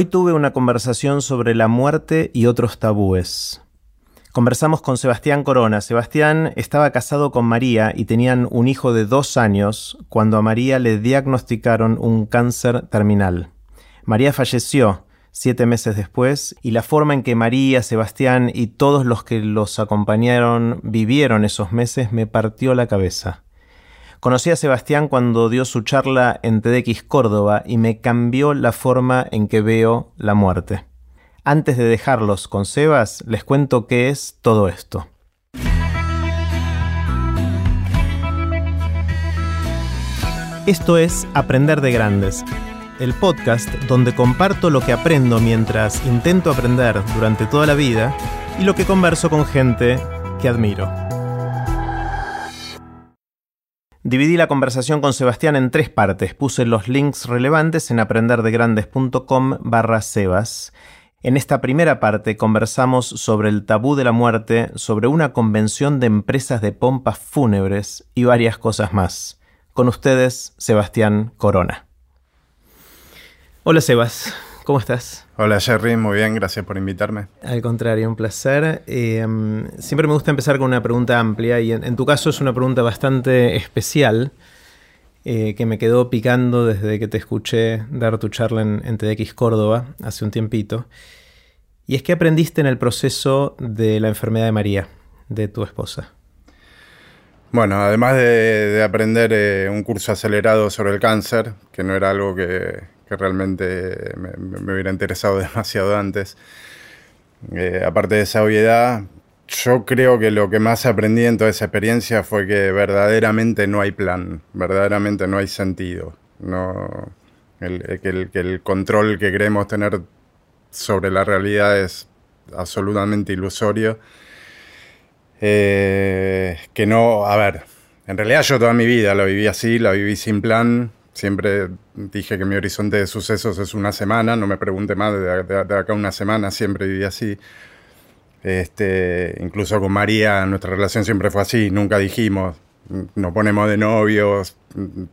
Hoy tuve una conversación sobre la muerte y otros tabúes. Conversamos con Sebastián Corona. Sebastián estaba casado con María y tenían un hijo de dos años cuando a María le diagnosticaron un cáncer terminal. María falleció siete meses después y la forma en que María, Sebastián y todos los que los acompañaron vivieron esos meses me partió la cabeza. Conocí a Sebastián cuando dio su charla en TEDx Córdoba y me cambió la forma en que veo la muerte. Antes de dejarlos con Sebas, les cuento qué es todo esto. Esto es Aprender de Grandes, el podcast donde comparto lo que aprendo mientras intento aprender durante toda la vida y lo que converso con gente que admiro. Dividí la conversación con Sebastián en tres partes. Puse los links relevantes en aprenderdegrandes.com barra Sebas. En esta primera parte conversamos sobre el tabú de la muerte, sobre una convención de empresas de pompas fúnebres y varias cosas más. Con ustedes, Sebastián Corona. Hola Sebas, ¿cómo estás? Hola Jerry, muy bien, gracias por invitarme. Al contrario, un placer. Eh, siempre me gusta empezar con una pregunta amplia y en, tu caso es una pregunta bastante especial eh, que me quedó picando desde que te escuché dar tu charla en, en TDX Córdoba hace un tiempito. Y es que aprendiste en el proceso de la enfermedad de María, de tu esposa. Bueno, además de, aprender eh, un curso acelerado sobre el cáncer, que no era algo que, que realmente me, hubiera interesado demasiado antes. Eh, aparte de esa obviedad, yo creo que lo que más aprendí en toda esa experiencia fue que verdaderamente no hay plan, verdaderamente no hay sentido. No, el, que, el, control que queremos tener sobre la realidad es absolutamente ilusorio. Eh, que no, a ver, en realidad yo toda mi vida lo viví así, la viví sin plan, Siempre dije que mi horizonte de sucesos es una semana, no me pregunte más de, acá una semana, siempre viví así. Este, incluso con María, nuestra relación siempre fue así, nunca dijimos, nos ponemos de novios,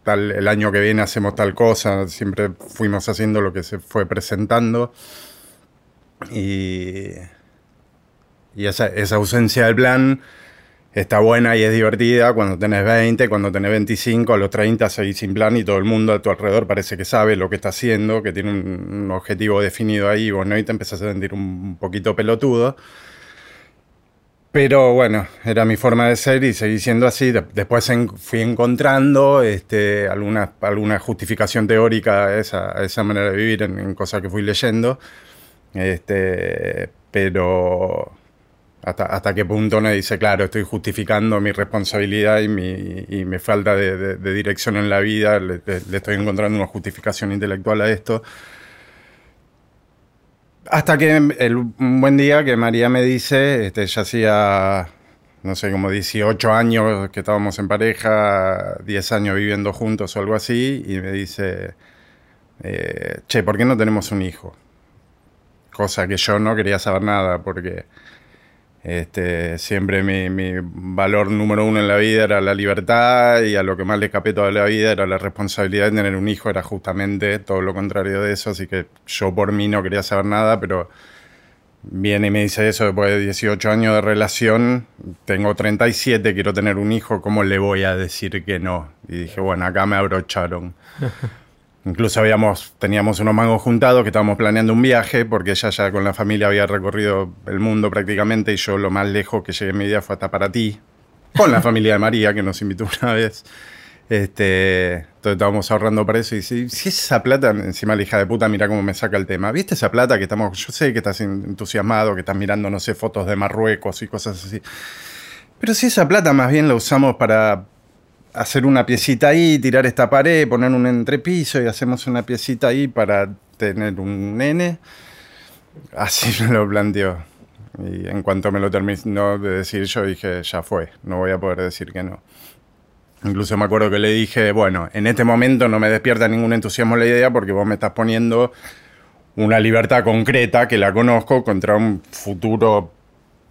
tal, el año que viene hacemos tal cosa, siempre fuimos haciendo lo que se fue presentando. Y, y esa, esa ausencia del plan está buena y es divertida cuando tenés 20, cuando tenés 25, a los 30 seguís sin plan y todo el mundo a tu alrededor parece que sabe lo que está haciendo, que tiene un, objetivo definido ahí, bueno, y te empezás a sentir un poquito pelotudo. Pero bueno, era mi forma de ser y seguí siendo así. Después fui encontrando este, alguna, alguna justificación teórica a esa, esa manera de vivir en, en cosas que fui leyendo. Este, pero hasta, qué punto me dice, claro, estoy justificando mi responsabilidad y mi, falta de, dirección en la vida, le, estoy encontrando una justificación intelectual a esto. Hasta que el, un buen día que María me dice, este, ya hacía, no sé, como 18 años que estábamos en pareja, 10 años viviendo juntos o algo así, y me dice, eh, che, ¿por qué no tenemos un hijo? Cosa que yo no quería saber nada, porque este, siempre mi, valor número uno en la vida era la libertad y a lo que más le escapé toda la vida era la responsabilidad de tener un hijo, era justamente todo lo contrario de eso, así que yo por mí no quería saber nada, pero viene y me dice eso después de 18 años de relación, tengo 37, quiero tener un hijo, ¿cómo le voy a decir que no? Y dije, bueno, acá me abrocharon. Incluso habíamos, teníamos unos mangos juntados que estábamos planeando un viaje, porque ella ya con la familia había recorrido el mundo prácticamente, y yo lo más lejos que llegué en mi vida fue hasta para ti, con la familia de María, que nos invitó una vez. Este, entonces estábamos ahorrando para eso y si, si esa plata, encima la hija de puta, mira cómo me saca el tema. ¿Viste esa plata que estamos, yo sé que estás entusiasmado, que estás mirando, no sé, fotos de Marruecos y cosas así. Pero si esa plata más bien la usamos para, hacer una piecita ahí, tirar esta pared, poner un entrepiso y hacemos una piecita ahí para tener un nene. Así me lo planteó. Y en cuanto me lo terminó de decir, yo dije, ya fue, no voy a poder decir que no. Incluso me acuerdo que le dije, bueno, en este momento no me despierta ningún entusiasmo la idea porque vos me estás poniendo una libertad concreta que la conozco contra un futuro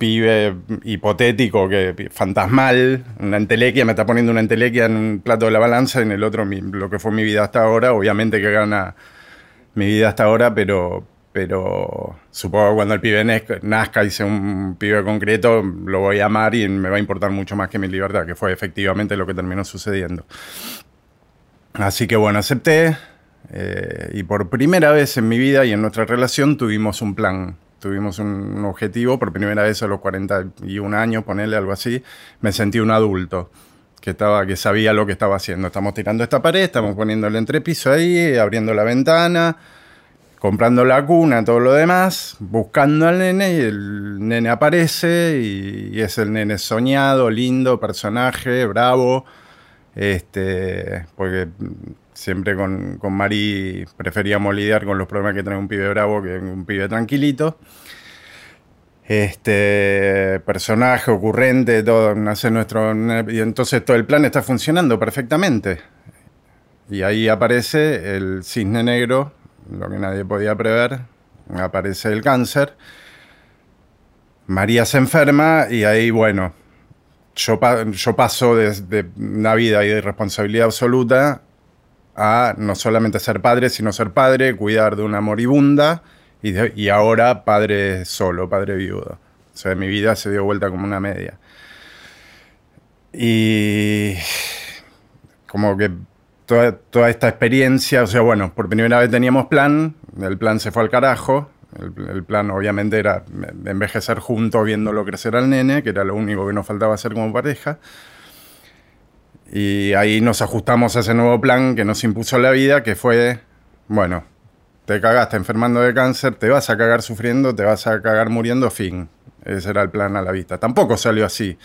pibe hipotético, que fantasmal, una entelequia, me está poniendo una entelequia en un plato de la balanza, en el otro lo que fue mi vida hasta ahora, obviamente que gana mi vida hasta ahora, pero, pero supongo que cuando el pibe nazca y sea un pibe concreto, lo voy a amar y me va a importar mucho más que mi libertad, que fue efectivamente lo que terminó sucediendo. Así que bueno, acepté eh, y por primera vez en mi vida y en nuestra relación tuvimos un plan, tuvimos un, objetivo, por primera vez a los 41 años, ponerle algo así, me sentí un adulto. Que, estaba, que sabía lo que estaba haciendo. Estamos tirando esta pared, estamos poniendo el entrepiso ahí, abriendo la ventana, comprando la cuna, todo lo demás, buscando al nene y el nene aparece y, es el nene soñado, lindo, personaje, bravo, este, porque siempre con, con Mari preferíamos lidiar con los problemas que trae un pibe bravo que un pibe tranquilito. Este personaje ocurrente, todo, nace nuestro. Y entonces todo el plan está funcionando perfectamente. Y ahí aparece el cisne negro lo que nadie podía prever, aparece el cáncer. María se enferma y ahí, bueno, yo, yo paso de, una vida y de responsabilidad absoluta a no solamente ser padre, sino ser padre, cuidar de una moribunda y, y ahora padre solo, padre viudo. O sea, mi vida se dio vuelta como una media. Y como que toda, esta experiencia, o sea, bueno, por primera vez teníamos plan, el plan se fue al carajo, el, plan obviamente era envejecer juntos viéndolo crecer al nene, que era lo único que nos faltaba hacer como pareja. Y ahí nos ajustamos a ese nuevo plan que nos impuso la vida, que fue, bueno, te cagaste enfermando de cáncer, te vas a cagar sufriendo, te vas a cagar muriendo, fin. Ese era el plan a la vista. Tampoco salió así,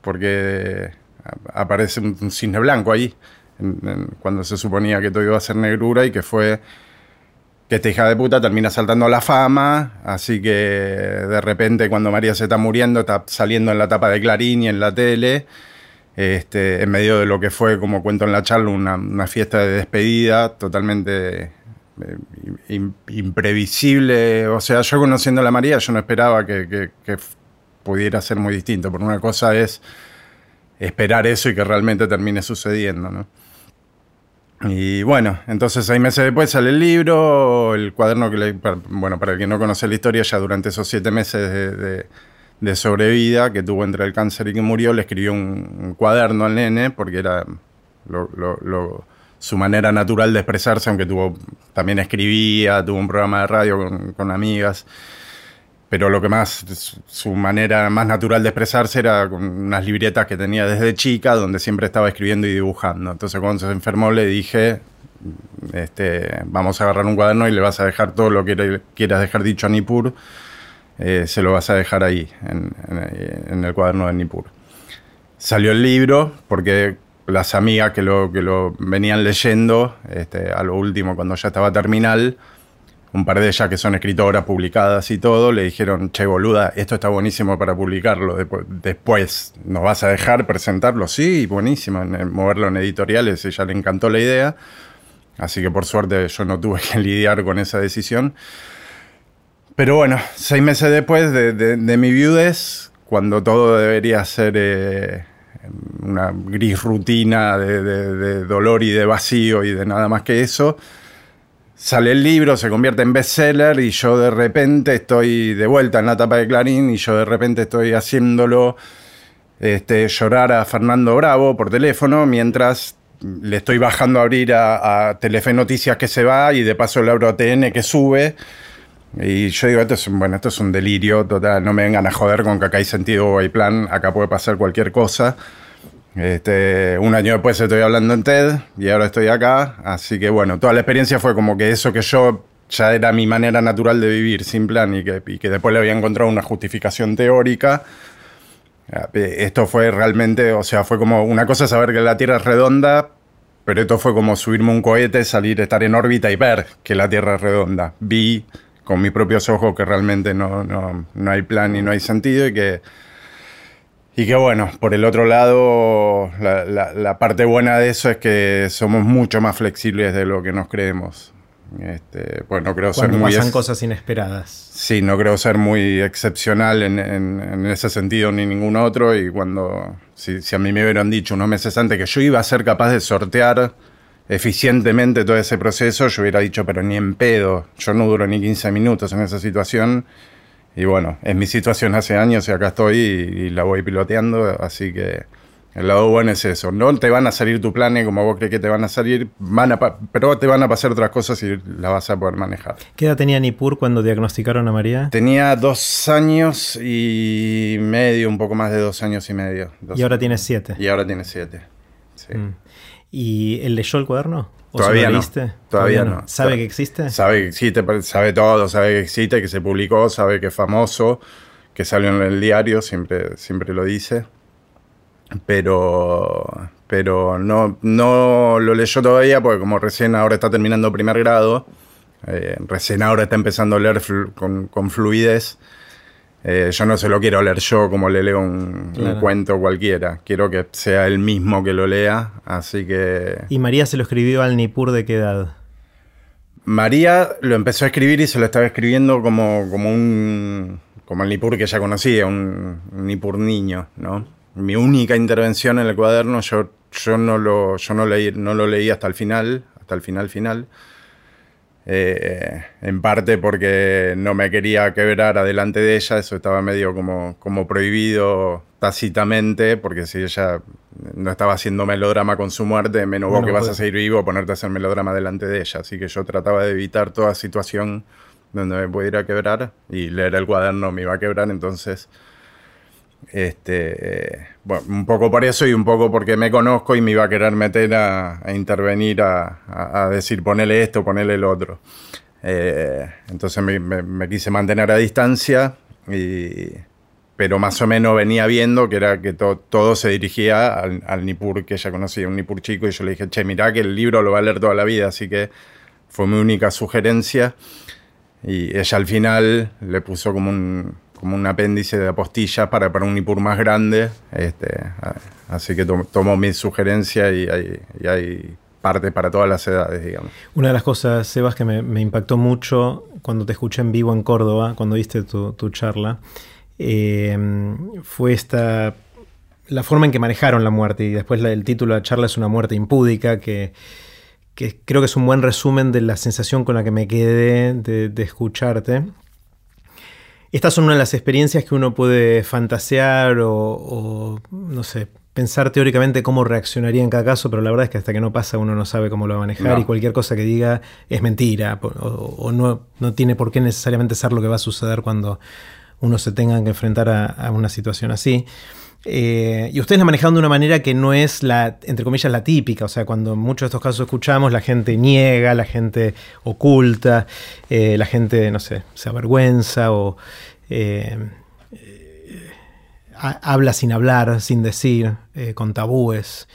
porque aparece un cisne blanco ahí cuando se suponía que todo iba a ser negrura y que fue que esta hija de puta termina saltando a la fama, así que de repente cuando María se está muriendo está saliendo en la tapa de Clarín y en la tele, este, en medio de lo que fue, como cuento en la charla, una, fiesta de despedida totalmente eh, imprevisible. O sea, yo conociendo a la María, yo no esperaba que, pudiera ser muy distinto, porque una cosa es esperar eso y que realmente termine sucediendo, ¿no? Y bueno, entonces seis meses después sale el libro, el cuaderno que le, bueno, para el que no conoce la historia, ya durante esos siete meses de, sobrevida que tuvo entre el cáncer y que murió, le escribió un, cuaderno al nene porque era su manera natural de expresarse, aunque tuvo, también escribía, tuvo un programa de radio con, con amigas pero lo que más, su manera más natural de expresarse era con unas libretas que tenía desde chica, donde siempre estaba escribiendo y dibujando. Entonces cuando se enfermó le dije, este, vamos a agarrar un cuaderno y le vas a dejar todo lo que quieras dejar dicho a Nippur, eh, se lo vas a dejar ahí, en, el cuaderno de Nippur. Salió el libro porque las amigas que lo, que lo venían leyendo, este, a lo último cuando ya estaba terminal, un par de ellas que son escritoras publicadas y todo, le dijeron, che boluda, esto está buenísimo para publicarlo. Después, ¿nos vas a dejar presentarlo? Sí, buenísimo, moverlo en editoriales, ella le encantó la idea. Así que por suerte yo no tuve que lidiar con esa decisión. Pero bueno, seis meses después de, mi viudez, cuando todo debería ser eh, una gris rutina de dolor y de vacío y de nada más que eso, Sale el libro, se convierte en bestseller y yo de repente estoy de vuelta en la tapa de Clarín y yo de repente estoy haciéndolo este, llorar a Fernando Bravo por teléfono mientras le estoy bajando a abrir a, Telefe Noticias que se va y de paso le abro a que sube. Y yo digo, esto es, bueno, esto es un delirio total, no me vengan a joder con que acá hay sentido o hay plan, acá puede pasar cualquier cosa. Este, un año después estoy hablando en TED y ahora estoy acá. Así que bueno, toda la experiencia fue como que eso que yo ya era mi manera natural de vivir sin plan y que, que después le había encontrado una justificación teórica. Eh, esto fue realmente, o sea, fue como una cosa saber que la Tierra es redonda, pero esto fue como subirme un cohete, salir, estar en órbita y ver que la Tierra es redonda. Vi con mis propios ojos que realmente no, no, no hay plan y no hay sentido y que y que bueno, por el otro lado, la, parte buena de eso es que somos mucho más flexibles de lo que nos creemos. Este, pues no creo ser muy pasan cosas inesperadas. Sí, no creo ser muy excepcional en, ese sentido ni ningún otro. Y cuando, si, a mí me hubieran dicho unos meses antes que yo iba a ser capaz de sortear eficientemente todo ese proceso, yo hubiera dicho, pero ni en pedo, yo no duro ni 15 minutos en esa situación. Y bueno, es mi situación hace años y acá estoy y, la voy piloteando, así que el lado bueno es eso. No te van a salir tu planes como vos crees que te van a salir, van a pero te van a pasar otras cosas y las vas a poder manejar. ¿Qué edad tenía Nipur cuando diagnosticaron a María? Tenía dos años y medio, un poco más de dos años y medio. y ahora tiene siete. Y ahora tiene siete. Sí. Mm. ¿Y él leyó el cuaderno? todavía, no, todavía, no. ¿Sabe que existe? Sabe que existe, sabe todo, sabe que existe, que se publicó, sabe que es famoso, que salió en el diario, siempre, siempre lo dice. Pero, pero no, no lo leyó todavía porque como recién ahora está terminando primer grado, eh, recién ahora está empezando a leer con, con fluidez. Eh, yo no se lo quiero leer yo como le leo un, cuento cualquiera. Quiero que sea él mismo que lo lea, así que... ¿Y María se lo escribió al Nippur de qué edad? María lo empezó a escribir y se lo estaba escribiendo como, como un... como el Nippur que ella conocía, un, Nippur niño, ¿no? Mi única intervención en el cuaderno, yo, yo, no, lo, yo no, leí, no lo leí hasta el final, hasta el final final. Eh, en parte porque no me quería quebrar adelante de ella, eso estaba medio como, como prohibido tácitamente, porque si ella no estaba haciendo melodrama con su muerte, menos vos que vas a pues. seguir vivo, ponerte a hacer melodrama delante de ella. Así que yo trataba de evitar toda situación donde me pudiera quebrar y leer el cuaderno me iba a quebrar, entonces este, bueno, un poco por eso y un poco porque me conozco y me iba a querer meter a, intervenir, a, decir ponele esto, ponele el otro. Eh, entonces me, quise mantener a distancia, pero más o menos venía viendo que era que todo se dirigía al, al, Nippur que ella conocía, un Nippur chico, y yo le dije, che, mirá que el libro lo va a leer toda la vida, así que fue mi única sugerencia. Y ella al final le puso como un, como un apéndice de apostillas para, para un IPUR más grande. Este, así que tomo mi sugerencia y hay, parte para todas las edades, digamos. Una de las cosas, Sebas, que me, impactó mucho cuando te escuché en vivo en Córdoba, cuando diste tu, charla, eh, fue esta la forma en que manejaron la muerte. Y después el título de la charla es una muerte impúdica, que, creo que es un buen resumen de la sensación con la que me quedé de escucharte. Estas son una de las experiencias que uno puede fantasear o, no sé, pensar teóricamente cómo reaccionaría en cada caso, pero la verdad es que hasta que no pasa uno no sabe cómo lo va a manejar y cualquier cosa que diga es mentira o, no, no, tiene por qué necesariamente ser lo que va a suceder cuando uno se tenga que enfrentar a, una situación así. Eh, y ustedes la manejaron de una manera que no es la, entre comillas, la típica. O sea, cuando en muchos de estos casos escuchamos, la gente niega, la gente oculta, eh, la gente, no sé, se avergüenza o eh, habla sin hablar, sin decir, con tabúes.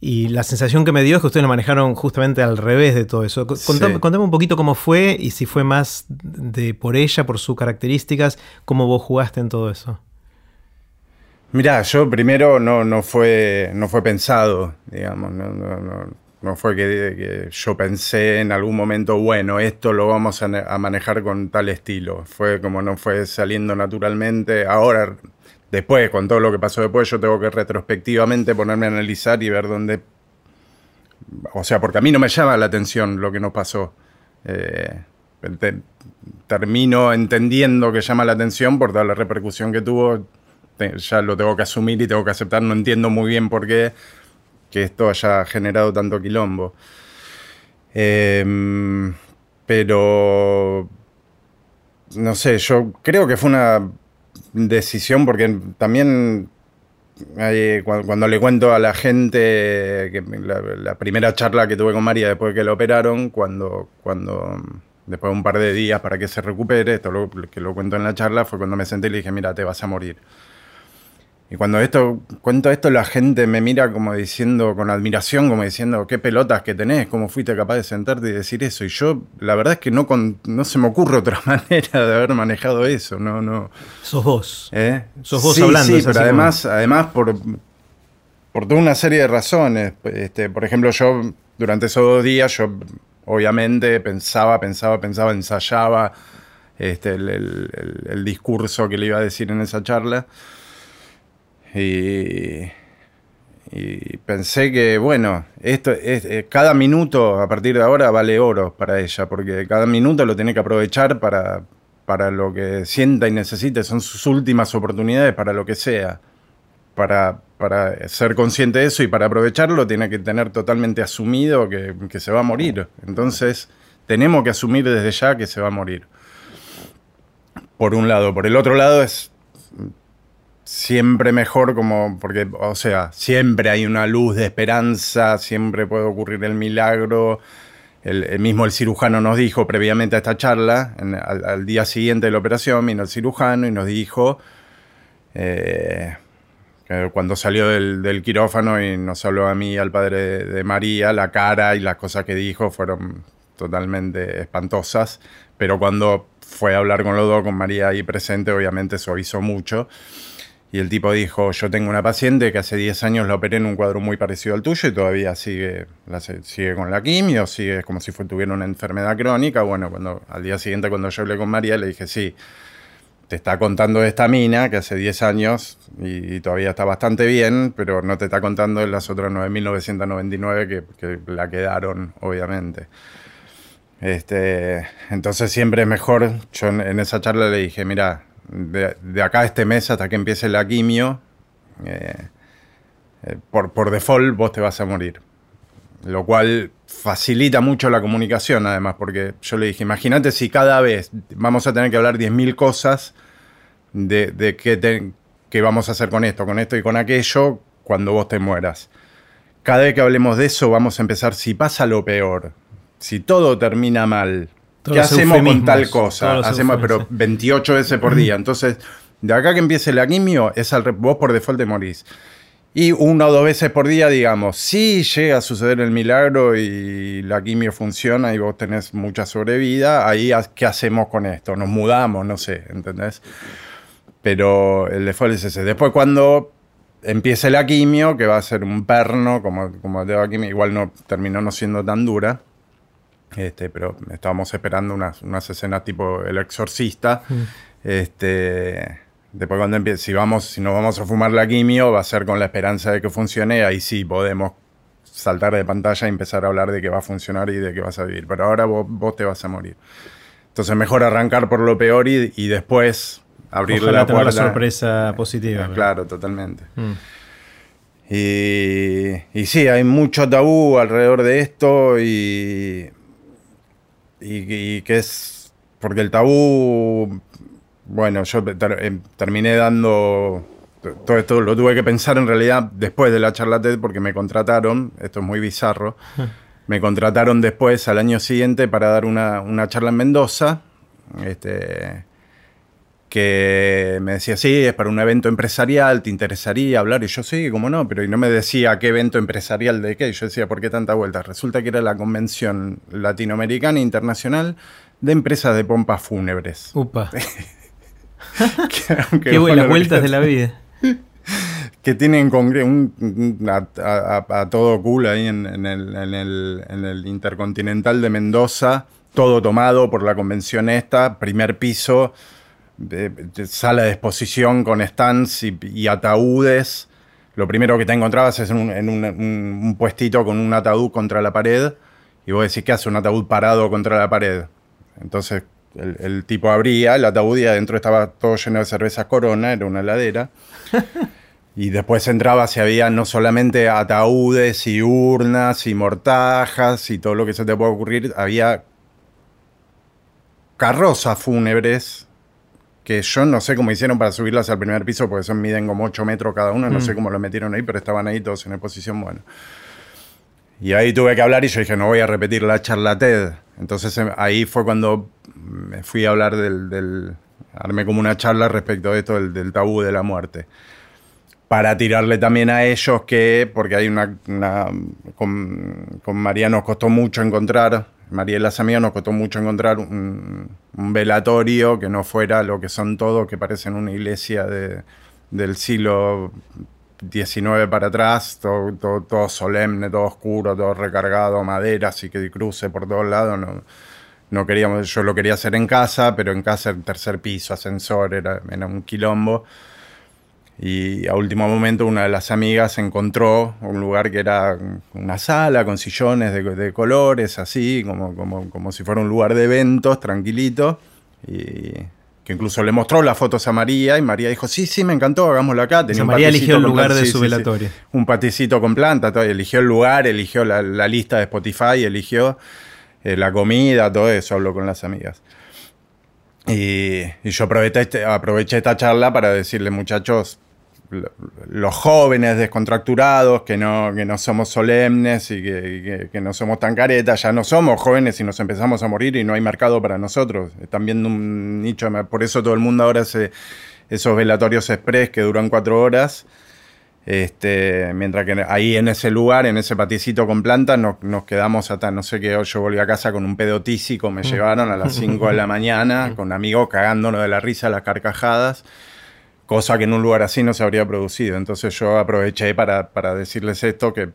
Y la sensación que me dio es que ustedes lo manejaron justamente al revés de todo eso. Contame, un poquito cómo fue y si fue más de por ella, por sus características, cómo vos jugaste en todo eso. Mirá, yo primero no, no, fue, no fue pensado, digamos, no, no, no fue que, yo pensé en algún momento, bueno, esto lo vamos a, manejar con tal estilo. Fue como no fue saliendo naturalmente. Ahora, después, con todo lo que pasó después, yo tengo que retrospectivamente ponerme a analizar y ver dónde... O sea, porque a mí no me llama la atención lo que nos pasó. Eh, termino entendiendo que llama la atención por toda la repercusión que tuvo ya lo tengo que asumir y tengo que aceptar. No entiendo muy bien por qué que esto haya generado tanto quilombo. Em, pero, no sé, yo creo que fue una decisión porque también cuando, le cuento a la gente que la, primera charla que tuve con María después de que la operaron, cuando, cuando después de un par de días para que se recupere, esto lo, que lo cuento en la charla, fue cuando me senté y le dije, mira, te vas a morir. Y cuando esto, cuento esto, la gente me mira como diciendo, con admiración, como diciendo, qué pelotas que tenés, cómo fuiste capaz de sentarte y decir eso. Y yo, la verdad es que no, no se me ocurre otra manera de haber manejado eso. No, no. Sos vos. ¿Eh? Sos vos hablando. Sí, pero además, además por, por toda una serie de razones. Este, por ejemplo, yo, durante esos dos días, yo obviamente pensaba, pensaba, pensaba, ensayaba este, el discurso que le iba a decir en esa charla. Y, pensé que, bueno, esto es, eh, cada minuto a partir de ahora vale oro para ella, porque cada minuto lo tiene que aprovechar para, para lo que sienta y necesite, son sus últimas oportunidades para lo que sea. Para, para ser consciente de eso y para aprovecharlo tiene que tener totalmente asumido que se va a morir. Entonces, tenemos que asumir desde ya que se va a morir. Por un lado. Por el otro lado es siempre mejor como, porque, o sea, siempre hay una luz de esperanza, siempre puede ocurrir el milagro. El, mismo el cirujano nos dijo previamente a esta charla, al, día siguiente de la operación, vino el cirujano y nos dijo, eh, cuando salió del, quirófano y nos habló a mí y al padre de, María, la cara y las cosas que dijo fueron totalmente espantosas, pero cuando fue a hablar con los dos, con María ahí presente, obviamente hizo mucho. Y el tipo dijo, yo tengo una paciente que hace 10 años la operé en un cuadro muy parecido al tuyo y todavía sigue, sigue con la quimio, sigue como si tuviera una enfermedad crónica. Bueno, cuando, al día siguiente cuando yo hablé con María le dije, sí, te está contando de esta mina que hace 10 años y, todavía está bastante bien, pero no te está contando de las otras 9.999 que, que la quedaron, obviamente. Este, entonces siempre es mejor, yo en esa charla le dije, mira, de, acá a este mes hasta que empiece la quimio, eh, eh, por, por default vos te vas a morir. Lo cual facilita mucho la comunicación, además, porque yo le dije, imagínate si cada vez vamos a tener que hablar 10.000 cosas de, de qué, qué vamos a hacer con esto, con esto y con aquello cuando vos te mueras. Cada vez que hablemos de eso vamos a empezar, si pasa lo peor, si todo termina mal, ¿Qué hacemos con tal cosa? Hacemos, pero 28 veces por día. Entonces, de acá que empiece la quimio, es al, vos por default te morís. Y una o dos veces por día, digamos, si llega a suceder el milagro y la quimio funciona y vos tenés mucha sobrevida, ahí ¿qué hacemos con esto? Nos mudamos, no sé, ¿entendés? Pero el default es ese. Después cuando empiece la quimio, que va a ser un perno, como, como de quimio, igual no terminó no siendo tan dura, este, pero estábamos esperando unas, unas escenas tipo El Exorcista. Mm. Este, después cuando empiece, si, vamos, si nos vamos a fumar la quimio, va a ser con la esperanza de que funcione, ahí sí podemos saltar de pantalla y empezar a hablar de que va a funcionar y de que vas a vivir. Pero ahora vos, te vas a morir. Entonces mejor arrancar por lo peor y, y después abrirle la puerta. Una sorpresa positiva. Claro, totalmente. Mm. Y, y sí, hay mucho tabú alrededor de esto y y, que es. Porque el tabú. Bueno, yo em, terminé dando. Todo esto lo tuve que pensar en realidad después de la charla TED porque me contrataron. Esto es muy bizarro. me contrataron después, al año siguiente, para dar una, una charla en Mendoza. Este, que me decía, sí, es para un evento empresarial, ¿te interesaría hablar? Y yo, sí, como no, pero y no me decía qué evento empresarial de qué. Yo decía, ¿por qué tanta vuelta? Resulta que era la Convención Latinoamericana Internacional de Empresas de Pompas Fúnebres. Upa. qué buenas vueltas de la vida. que tienen un, a, todo cool ahí en, el, en el Intercontinental de Mendoza, todo tomado por la convención esta, primer piso sala de exposición con stands y, ataúdes. Lo primero que te encontrabas es en, un, puestito con un ataúd contra la pared y vos decís, ¿qué hace un ataúd parado contra la pared? Entonces el, tipo abría el ataúd y adentro estaba todo lleno de cerveza Corona, era una heladera. Y después entraba y había no solamente ataúdes y urnas y mortajas y todo lo que se te puede ocurrir, había carrozas fúnebres que yo no sé cómo hicieron para subirlas al primer piso, porque son miden como 8 metros cada una, no sé mm. cómo lo metieron ahí, pero estaban ahí todos en exposición buena. Y ahí tuve que hablar y yo dije, no voy a repetir la charla TED. Entonces em, ahí fue cuando me fui a hablar del, del armé como una charla respecto a esto del, tabú de la muerte. Para tirarle también a ellos que, porque hay una, con, con María nos costó mucho encontrar Las amigas nos costó mucho encontrar un, velatorio que no fuera lo que son todos, que parecen una iglesia del siglo XIX para atrás, todo, todo, solemne, todo oscuro, todo recargado, madera, así que cruce por todos lados. No, no queríamos, yo lo quería hacer en casa, pero en casa el tercer piso, ascensor, era, era un quilombo. Y a último momento una de las amigas encontró un lugar que era una sala con sillones de, colores, así, como, como, como, si fuera un lugar de eventos, tranquilito. Y que incluso le mostró las fotos a María y María dijo, sí, sí, me encantó, hagámoslo acá. Tenía María eligió el lugar de su velatorio. un paticito con planta, todo, eligió el lugar, eligió la, lista de Spotify, eligió eh, la comida, todo eso, habló con las amigas. Y, y yo aproveché, este, aproveché esta charla para decirle, muchachos, los jóvenes descontracturados, que no, que no somos solemnes y que, no somos tan caretas, ya no somos jóvenes y nos empezamos a morir y no hay mercado para nosotros. Están viendo un nicho, por eso todo el mundo ahora hace esos velatorios express que duran cuatro horas. Este, mientras que ahí en ese lugar, en ese paticito con plantas, nos, quedamos hasta, no sé qué, yo volví a casa con un pedo tísico, me mm. llevaron a las 5 de la mañana, con amigos cagándonos de la risa, las carcajadas cosa que en un lugar así no se habría producido. Entonces yo aproveché para, decirles esto, que,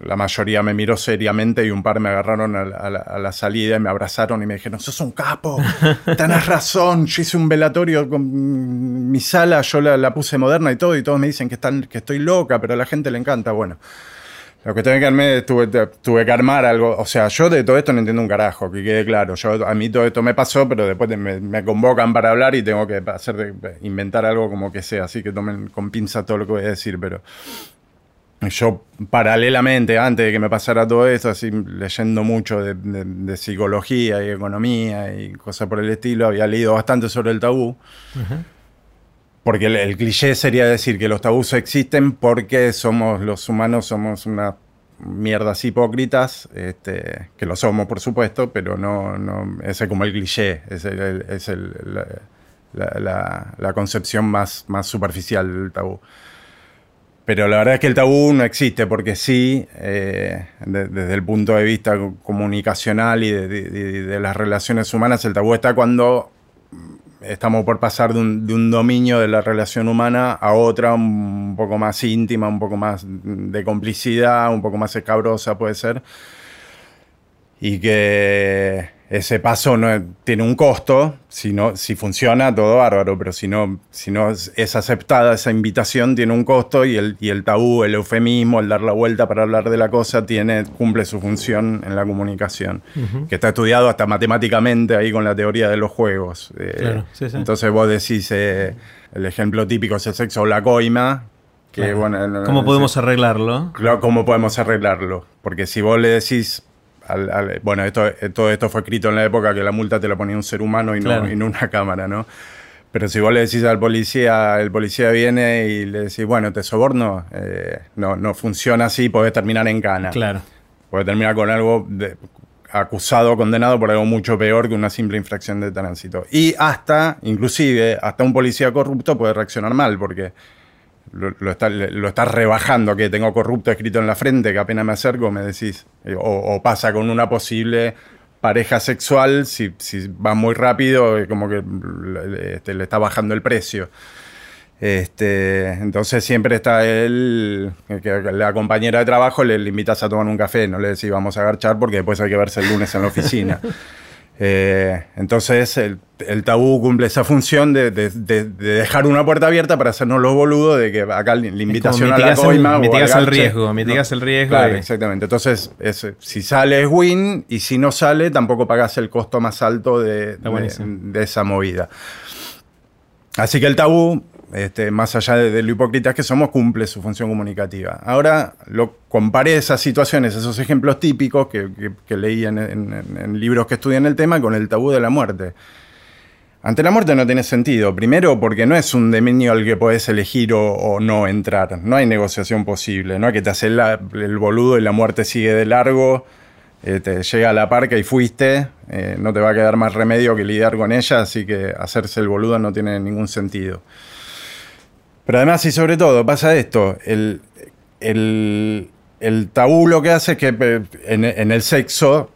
la mayoría me miró seriamente y un par me agarraron a, la, salida y me abrazaron y me dijeron, sos un capo, tenés razón, yo hice un velatorio con mi sala, yo la, puse moderna y todo, y todos me dicen que, están, que estoy loca, pero a la gente le encanta. Bueno, lo que tuve que tuve, tuve, que armar algo. O sea, yo de todo esto no entiendo un carajo, que quede claro. Yo, a mí todo esto me pasó, pero después me, convocan para hablar y tengo que hacer inventar algo como que sea. Así que tomen con pinza todo lo que voy a decir, pero yo paralelamente, antes de que me pasara todo esto, así leyendo mucho de, psicología y economía y cosas por el estilo, había leído bastante sobre el tabú. Porque el, cliché sería decir que los tabús existen porque somos los humanos, somos unas mierdas hipócritas, este, que lo somos por supuesto, pero no, no es como el cliché, es, la, concepción más, más superficial del tabú. Pero la verdad es que el tabú no existe porque sí, eh, desde el punto de vista comunicacional y de, las relaciones humanas, el tabú está cuando estamos por pasar de un, dominio de la relación humana a otra un poco más íntima, un poco más de complicidad, un poco más escabrosa puede ser. Y que ese paso no tiene un costo, si, si funciona todo bárbaro, pero si no, si no es aceptada esa invitación tiene un costo y el, y el tabú, el eufemismo, el dar la vuelta para hablar de la cosa tiene, cumple su función en la comunicación, que está estudiado hasta matemáticamente ahí con la teoría de los juegos. Eh, entonces vos decís, eh, el ejemplo típico es el sexo o la coima, que, bueno, ¿Cómo podemos arreglarlo? Claro, ¿cómo podemos arreglarlo? Porque si vos le decís bueno, esto, todo esto fue escrito en la época que la multa te la ponía un ser humano y no, una cámara, ¿no? Pero si vos le decís al policía, el policía viene y le decís, bueno, te soborno, eh, no, no funciona así, podés terminar en cana. Claro. Podés terminar con algo de, acusado, condenado por algo mucho peor que una simple infracción de tránsito. Y hasta, inclusive, hasta un policía corrupto puede reaccionar mal, porque lo, está, rebajando, que tengo corrupto escrito en la frente, que apenas me acerco me decís. Eh, o, pasa con una posible pareja sexual, si, va muy rápido, eh, como que este, le está bajando el precio. Este, entonces siempre está él, que la compañera de trabajo le, le, invitas a tomar un café, no le decís vamos a agarchar porque después hay que verse el lunes en la oficina. Eh, entonces el, tabú cumple esa función de, dejar una puerta abierta para hacernos los boludos de que acá la invitación a la coima... mitigas el riesgo, mitigas el riesgo. exactamente. Entonces, si sale es win y si no sale tampoco pagas el costo más alto de, de esa movida. Así que el tabú este, más allá de, lo hipócritas que somos, cumple su función comunicativa. Ahora lo comparé esas situaciones, esos ejemplos típicos que, leí en, libros que estudian el tema con el tabú de la muerte. Ante la muerte no tiene sentido. Primero, porque no es un dominio al que puedes elegir o, no entrar. No hay negociación posible. No hay que te haces el boludo y la muerte sigue de largo. Eh, te llega a la parca y fuiste. Eh, no te va a quedar más remedio que lidiar con ella. Así que hacerse el boludo no tiene ningún sentido. Pero además y sobre todo pasa esto, el, tabú lo que hace es que eh, en, el sexo,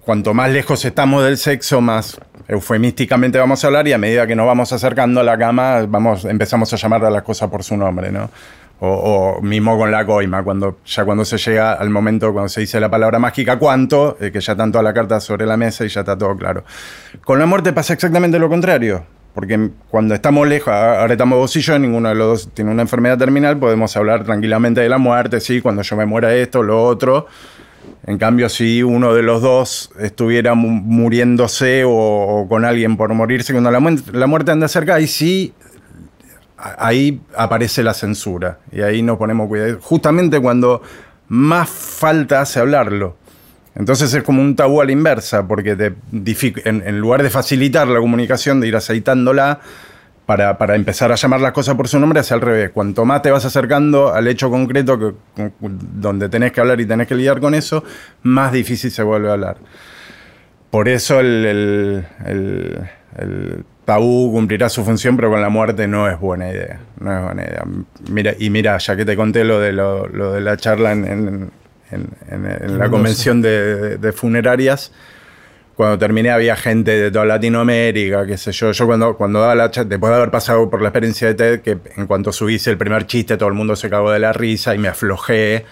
cuanto más lejos estamos del sexo, más eufemísticamente vamos a hablar y a medida que nos vamos acercando a la cama, vamos, empezamos a llamar a las cosas por su nombre, ¿no? O, mismo con la coima, cuando, ya cuando se llega al momento, cuando se dice la palabra mágica, ¿cuánto? que ya están todas las cartas sobre la mesa y ya está todo claro. Con la muerte pasa exactamente lo contrario porque cuando estamos lejos, ahora estamos vos y yo, ninguno de los dos tiene una enfermedad terminal, podemos hablar tranquilamente de la muerte, sí, cuando yo me muera esto, lo otro. En cambio, si uno de los dos estuviera muriéndose o, con alguien por morirse, cuando la, muerte anda cerca, ahí sí, ahí aparece la censura. Y ahí nos ponemos cuidado. Justamente cuando más falta hace hablarlo. Entonces es como un tabú a la inversa, porque en, lugar de facilitar la comunicación, de ir aceitándola para, para, empezar a llamar las cosas por su nombre, es al revés. Cuanto más te vas acercando al hecho concreto que, donde tenés que hablar y tenés que lidiar con eso, más difícil se vuelve a hablar. Por eso el, tabú cumplirá su función, pero con la muerte no es buena idea. No es buena idea. Mira, y mira, ya que te conté lo de, lo, de la charla en en, la convención de, funerarias. Cuando terminé había gente de toda Latinoamérica, qué sé yo. Yo cuando, cuando daba la después de haber pasado por la experiencia de TED, que en cuanto subí el primer chiste, todo el mundo se cagó de la risa y me aflojé.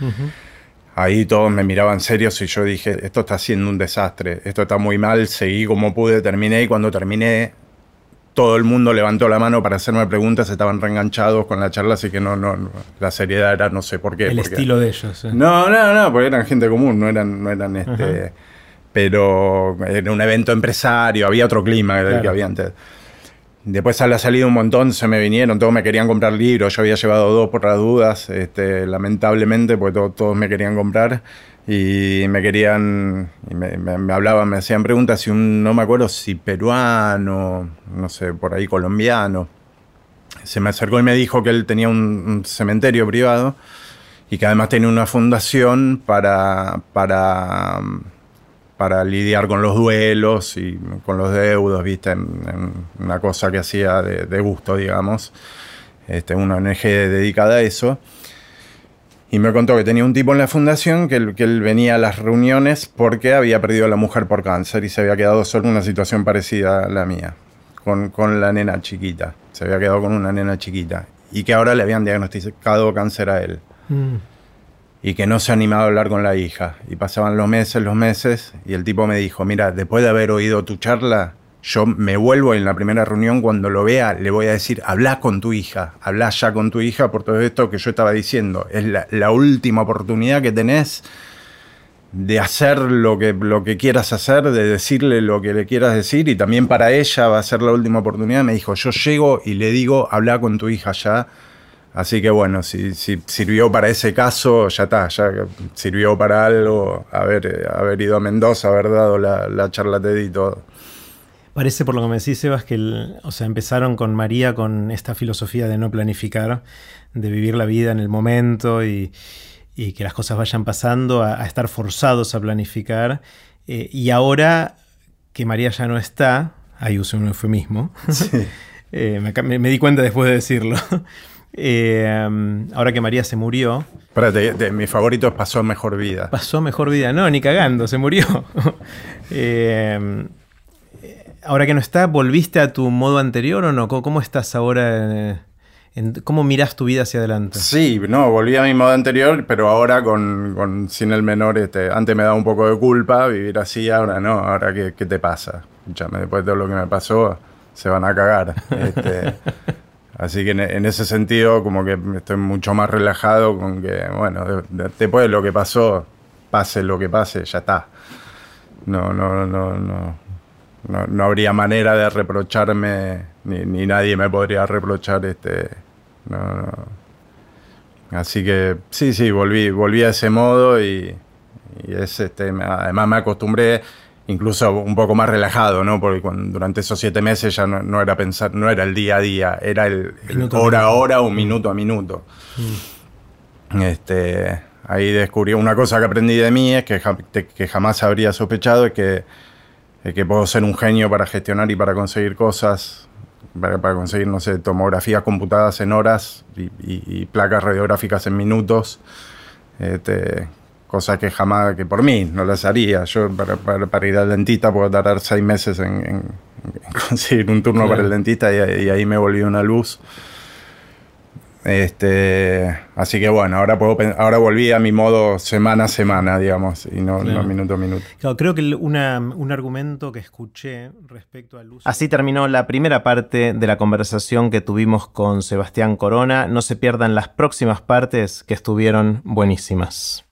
Ahí todos me miraban serios y yo dije, esto está siendo un desastre, esto está muy mal, seguí como pude, terminé y cuando terminé todo el mundo levantó la mano para hacerme preguntas, estaban reenganchados con la charla, así que no, no, la seriedad era no sé por qué. El estilo de ellos. No, no, no, porque eran gente común, no eran, no eran este. Pero era un evento empresario, había otro clima del que había antes. Después a la salida un montón se me vinieron, todos me querían comprar libros, yo había llevado dos por las dudas, este, lamentablemente, porque todos me querían comprar y me querían, me, hablaban, me hacían preguntas si un, no me acuerdo si peruano, no sé, por ahí colombiano, se me acercó y me dijo que él tenía un, cementerio privado y que además tenía una fundación para, para, para lidiar con los duelos y con los deudos, viste, en, una cosa que hacía de, de gusto, digamos, este, una ONG dedicada a eso. Y me contó que tenía un tipo en la fundación que él, que él venía a las reuniones porque había perdido a la mujer por cáncer y se había quedado solo en una situación parecida a la mía, con, con la nena chiquita. Se había quedado con una nena chiquita. Y que ahora le habían diagnosticado cáncer a él. Mm. Y que no se animaba a hablar con la hija. Y pasaban los meses, los meses, y el tipo me dijo, mira, después de haber oído tu charla, yo me vuelvo en la primera reunión, cuando lo vea, le voy a decir, habla con tu hija, habla ya con tu hija por todo esto que yo estaba diciendo. Es la, última oportunidad que tenés de hacer lo que, lo que quieras hacer, de decirle lo que le quieras decir, y también para ella va a ser la última oportunidad. Me dijo, yo llego y le digo, habla con tu hija ya. Así que bueno, si, sirvió para ese caso, ya está, ya sirvió para algo haber, haber ido a Mendoza, haber dado la, la charla y todo. Parece, por lo que me decís, Sebas, que o sea, empezaron con María con esta filosofía de no planificar, de vivir la vida en el momento y, que las cosas vayan pasando, a, estar forzados a planificar. Eh, y ahora que María ya no está, ahí usé un eufemismo, eh, me, di cuenta después de decirlo. Eh, ahora que María se murió. Espérate, mi favorito es Pasó Mejor Vida. Pasó Mejor Vida, no, ni cagando, se murió. ahora que no está, ¿volviste a tu modo anterior o no? ¿Cómo, estás ahora? ¿Cómo miras tu vida hacia adelante? Sí, no, volví a mi modo anterior, pero ahora con, sin el menor, este, antes me daba un poco de culpa vivir así, ahora no, ahora qué, te pasa. Escúchame, después de todo lo que me pasó, se van a cagar. Este, así que en, ese sentido, como que estoy mucho más relajado con que, bueno, después de lo que pasó, pase lo que pase, ya está. No, no, no, no no, habría manera de reprocharme, ni, nadie me podría reprochar este. Así que sí, sí, volví, volví a ese modo y, es este, además me acostumbré incluso un poco más relajado, ¿no? Porque durante esos siete meses ya no, era pensar, no era el día a día, era el, hora a hora o minuto a minuto. Mm. Este, ahí descubrí una cosa que aprendí de mí, es que, que jamás habría sospechado, es que que puedo ser un genio para gestionar y para conseguir cosas, para, conseguir, no sé, tomografías computadas en horas y, placas radiográficas en minutos. Este, cosas que jamás, que por mí no las haría. Yo para, ir al dentista puedo tardar seis meses en, conseguir un turno para el dentista y, ahí me volví una luz. Este, así que bueno, ahora, puedo, ahora volví a mi modo semana a semana, digamos, y no, minuto a minuto. creo que un argumento que escuché respecto al uso... Así terminó la primera parte de la conversación que tuvimos con Sebastián Corona. No se pierdan las próximas partes que estuvieron buenísimas.